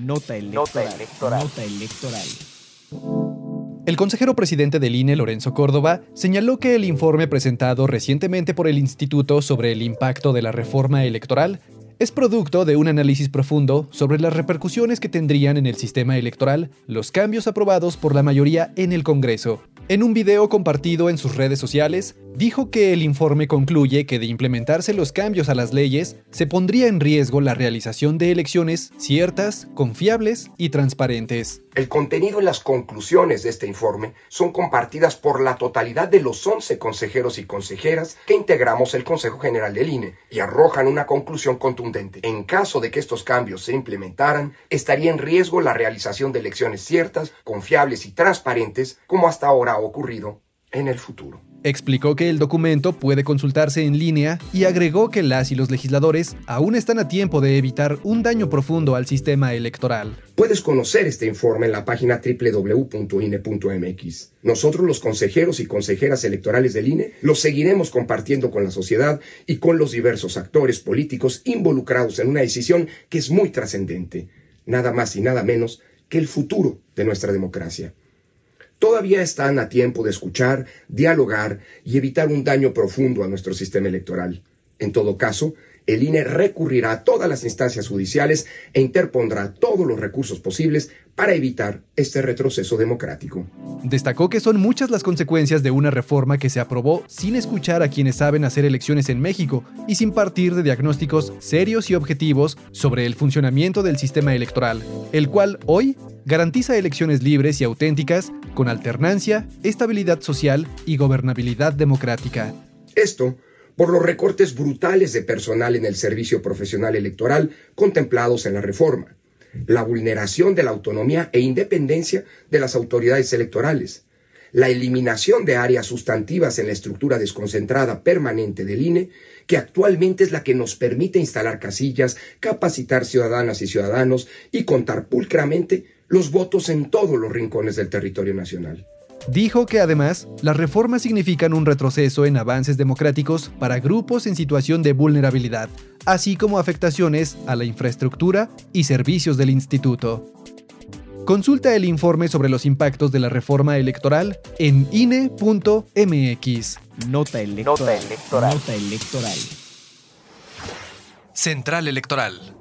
Nota electoral. Nota electoral. El consejero presidente del INE, Lorenzo Córdoba, señaló que el informe presentado recientemente por el Instituto sobre el impacto de la reforma electoral es producto de un análisis profundo sobre las repercusiones que tendrían en el sistema electoral los cambios aprobados por la mayoría en el Congreso. En un video compartido en sus redes sociales, dijo que el informe concluye que de implementarse los cambios a las leyes, se pondría en riesgo la realización de elecciones ciertas, confiables y transparentes. El contenido y las conclusiones de este informe son compartidas por la totalidad de los 11 consejeros y consejeras que integramos el Consejo General del INE y arrojan una conclusión contundente. En caso de que estos cambios se implementaran, estaría en riesgo la realización de elecciones ciertas, confiables y transparentes como hasta ahora ha ocurrido en el futuro. Explicó que el documento puede consultarse en línea y agregó que las y los legisladores aún están a tiempo de evitar un daño profundo al sistema electoral. Puedes conocer este informe en la página www.ine.mx. Nosotros los consejeros y consejeras electorales del INE los seguiremos compartiendo con la sociedad y con los diversos actores políticos involucrados en una decisión que es muy trascendente, nada más y nada menos que el futuro de nuestra democracia todavía están a tiempo de escuchar, dialogar y evitar un daño profundo a nuestro sistema electoral. En todo caso, el INE recurrirá a todas las instancias judiciales e interpondrá todos los recursos posibles para evitar este retroceso democrático. Destacó que son muchas las consecuencias de una reforma que se aprobó sin escuchar a quienes saben hacer elecciones en México y sin partir de diagnósticos serios y objetivos sobre el funcionamiento del sistema electoral, el cual hoy garantiza elecciones libres y auténticas con alternancia, estabilidad social y gobernabilidad democrática. Esto por los recortes brutales de personal en el servicio profesional electoral contemplados en la reforma, la vulneración de la autonomía e independencia de las autoridades electorales, la eliminación de áreas sustantivas en la estructura desconcentrada permanente del INE, que actualmente es la que nos permite instalar casillas, capacitar ciudadanas y ciudadanos y contar pulcramente los votos en todos los rincones del territorio nacional. Dijo que además las reformas significan un retroceso en avances democráticos para grupos en situación de vulnerabilidad, así como afectaciones a la infraestructura y servicios del instituto. Consulta el informe sobre los impactos de la reforma electoral en INE.mx. Nota electoral. Nota electoral. Nota electoral. Central Electoral.